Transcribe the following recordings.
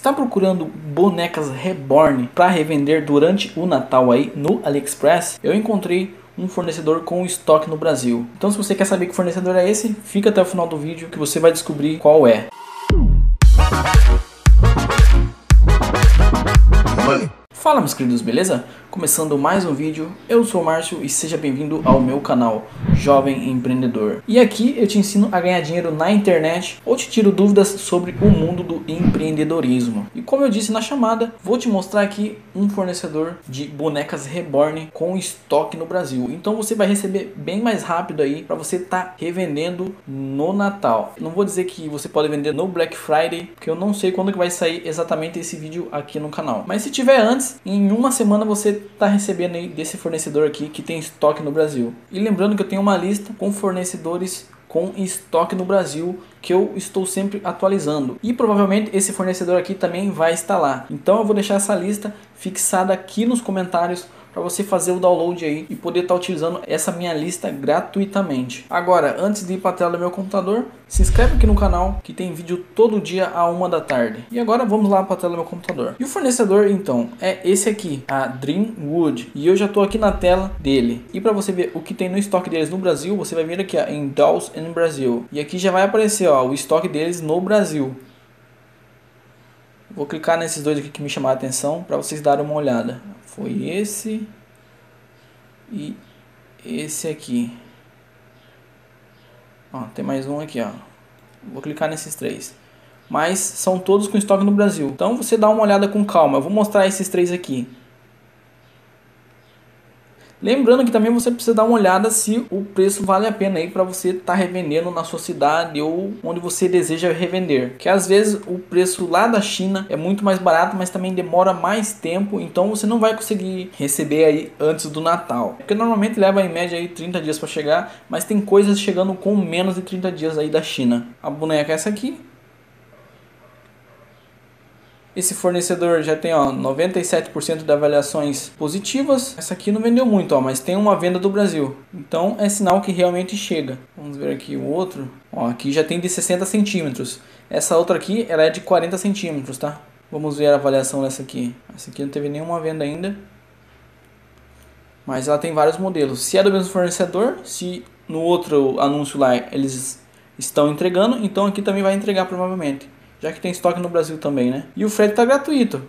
Está procurando bonecas reborn para revender durante o Natal aí no AliExpress? Eu encontrei um fornecedor com estoque no Brasil. Então se você quer saber que fornecedor é esse, fica até o final do vídeo que você vai descobrir qual é. Fala meus queridos, beleza? Começando mais um vídeo, eu sou o Márcio e seja bem-vindo ao meu canal Jovem Empreendedor. E aqui eu te ensino a ganhar dinheiro na internet ou te tiro dúvidas sobre o mundo do empreendedorismo. E como eu disse na chamada, vou te mostrar aqui um fornecedor de bonecas reborn com estoque no Brasil. Então você vai receber bem mais rápido aí para você estar tá revendendo no Natal. Não vou dizer que você pode vender no Black Friday, porque eu não sei quando que vai sair exatamente esse vídeo aqui no canal. Mas se tiver antes, em uma semana você está recebendo aí desse fornecedor aqui que tem estoque no Brasil. E lembrando que eu tenho uma lista com fornecedores com estoque no Brasil que eu estou sempre atualizando. E provavelmente esse fornecedor aqui também vai estar lá. Então eu vou deixar essa lista fixada aqui nos comentários para você fazer o download aí e poder estar tá utilizando essa minha lista gratuitamente. Agora, antes de ir para a tela do meu computador, se inscreve aqui no canal que tem vídeo todo dia a uma da tarde. E agora vamos lá para a tela do meu computador. E o fornecedor então é esse aqui, a Dreamwood. E eu já estou aqui na tela dele. E para você ver o que tem no estoque deles no Brasil, você vai vir aqui ó, em Dolls in Brasil. E aqui já vai aparecer ó, o estoque deles no Brasil. Vou clicar nesses dois aqui que me chamaram a atenção para vocês darem uma olhada. Foi esse e esse aqui. Ó, tem mais um aqui, ó. Vou clicar nesses três. Mas são todos com estoque no Brasil. Então você dá uma olhada com calma. Eu vou mostrar esses três aqui. Lembrando que também você precisa dar uma olhada se o preço vale a pena aí para você estar tá revendendo na sua cidade ou onde você deseja revender. Que às vezes o preço lá da China é muito mais barato, mas também demora mais tempo, então você não vai conseguir receber aí antes do Natal. Porque normalmente leva em média aí 30 dias para chegar, mas tem coisas chegando com menos de 30 dias aí da China. A boneca é essa aqui, esse fornecedor já tem ó, 97% de avaliações positivas. Essa aqui não vendeu muito, ó, mas tem uma venda do Brasil. Então é sinal que realmente chega. Vamos ver aqui o outro. Ó, aqui já tem de 60 centímetros. Essa outra aqui ela é de 40 centímetros, tá? Vamos ver a avaliação dessa aqui. Essa aqui não teve nenhuma venda ainda. Mas ela tem vários modelos. Se é do mesmo fornecedor, se no outro anúncio lá eles estão entregando, então aqui também vai entregar provavelmente já que tem estoque no Brasil também, né? E o frete está gratuito.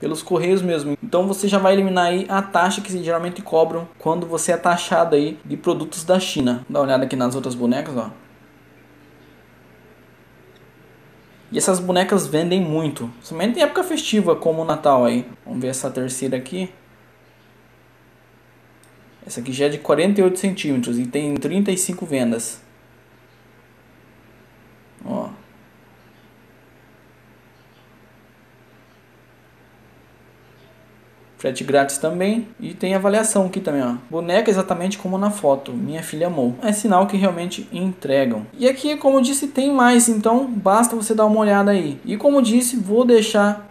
Pelos correios mesmo. Então você já vai eliminar aí a taxa que geralmente cobram quando você é taxado aí de produtos da China. Dá uma olhada aqui nas outras bonecas, ó. E essas bonecas vendem muito, somente em época festiva, como o Natal aí. Vamos ver essa terceira aqui. Essa aqui já é de 48 centímetros e tem 35 vendas. Ó. Frete grátis também. E tem avaliação aqui também, ó. Boneca exatamente como na foto. Minha filha amou. É sinal que realmente entregam. E aqui, como disse, tem mais. Então, basta você dar uma olhada aí. E como disse, vou deixar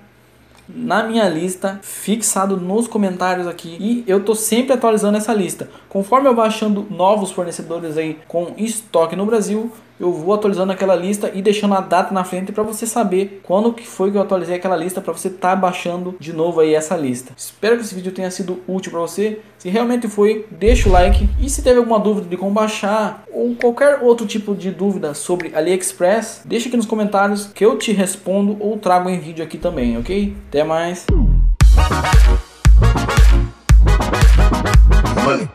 na minha lista, fixado nos comentários aqui. E eu tô sempre atualizando essa lista. Conforme eu vou achando novos fornecedores aí com estoque no Brasil, eu vou atualizando aquela lista e deixando a data na frente para você saber quando que foi que eu atualizei aquela lista para você estar tá baixando de novo aí essa lista. Espero que esse vídeo tenha sido útil para você. Se realmente foi, deixa o like e se teve alguma dúvida de como baixar ou qualquer outro tipo de dúvida sobre AliExpress, deixa aqui nos comentários que eu te respondo ou trago em vídeo aqui também, ok? Até mais. Money.